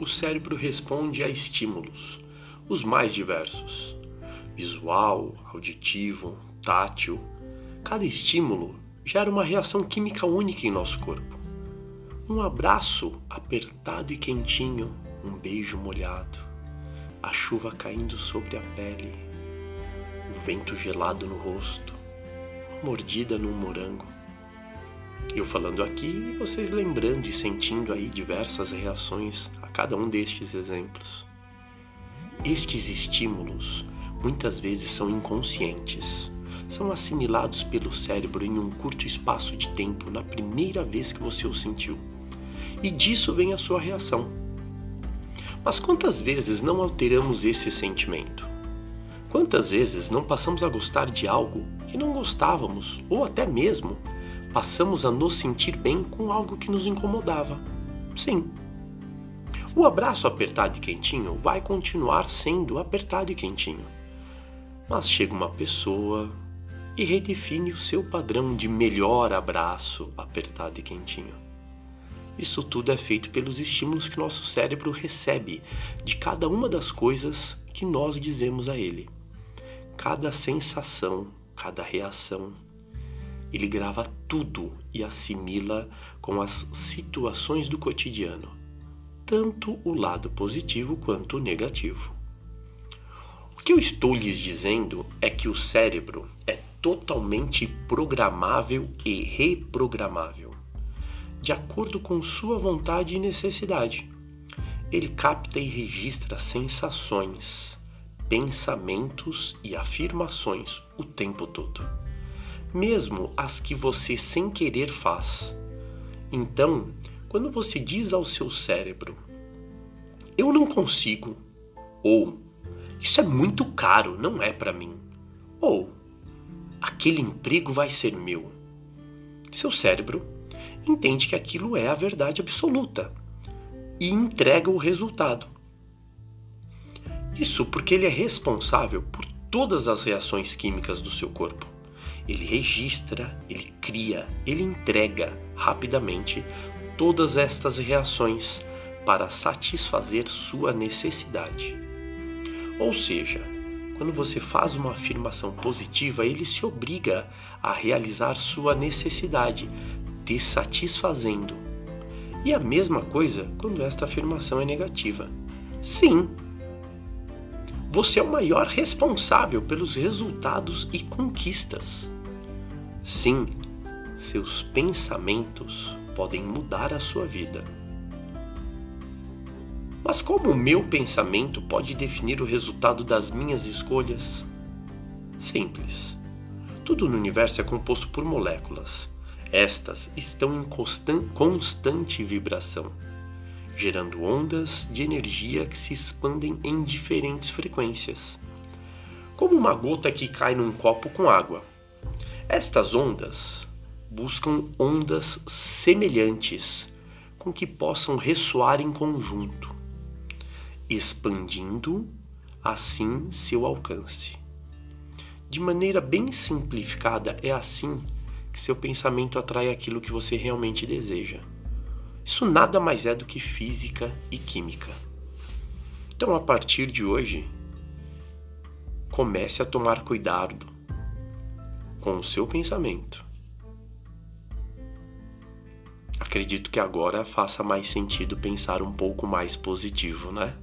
o cérebro responde a estímulos, os mais diversos: visual, auditivo, tátil. Cada estímulo gera uma reação química única em nosso corpo. Um abraço apertado e quentinho, um beijo molhado, a chuva caindo sobre a pele, o vento gelado no rosto, uma mordida num morango. Eu falando aqui e vocês lembrando e sentindo aí diversas reações a cada um destes exemplos. Estes estímulos muitas vezes são inconscientes são assimilados pelo cérebro em um curto espaço de tempo na primeira vez que você o sentiu e disso vem a sua reação. Mas quantas vezes não alteramos esse sentimento? Quantas vezes não passamos a gostar de algo que não gostávamos, ou até mesmo passamos a nos sentir bem com algo que nos incomodava? Sim. O abraço apertado e quentinho vai continuar sendo apertado e quentinho. Mas chega uma pessoa e redefine o seu padrão de melhor abraço apertado e quentinho. Isso tudo é feito pelos estímulos que nosso cérebro recebe de cada uma das coisas que nós dizemos a ele. Cada sensação, cada reação. Ele grava tudo e assimila com as situações do cotidiano, tanto o lado positivo quanto o negativo. O que eu estou lhes dizendo é que o cérebro é totalmente programável e reprogramável de acordo com sua vontade e necessidade. Ele capta e registra sensações, pensamentos e afirmações o tempo todo, mesmo as que você sem querer faz. Então, quando você diz ao seu cérebro: Eu não consigo, ou Isso é muito caro, não é para mim, ou Aquele emprego vai ser meu. Seu cérebro entende que aquilo é a verdade absoluta e entrega o resultado. Isso porque ele é responsável por todas as reações químicas do seu corpo. Ele registra, ele cria, ele entrega rapidamente todas estas reações para satisfazer sua necessidade. Ou seja, quando você faz uma afirmação positiva, ele se obriga a realizar sua necessidade, te satisfazendo. E a mesma coisa quando esta afirmação é negativa. Sim, você é o maior responsável pelos resultados e conquistas. Sim, seus pensamentos podem mudar a sua vida. Mas como o meu pensamento pode definir o resultado das minhas escolhas? Simples. Tudo no universo é composto por moléculas estas estão em constante vibração, gerando ondas de energia que se expandem em diferentes frequências, como uma gota que cai num copo com água. Estas ondas buscam ondas semelhantes com que possam ressoar em conjunto, expandindo assim seu alcance. De maneira bem simplificada, é assim que seu pensamento atrai aquilo que você realmente deseja. Isso nada mais é do que física e química. Então, a partir de hoje, comece a tomar cuidado com o seu pensamento. Acredito que agora faça mais sentido pensar um pouco mais positivo, né?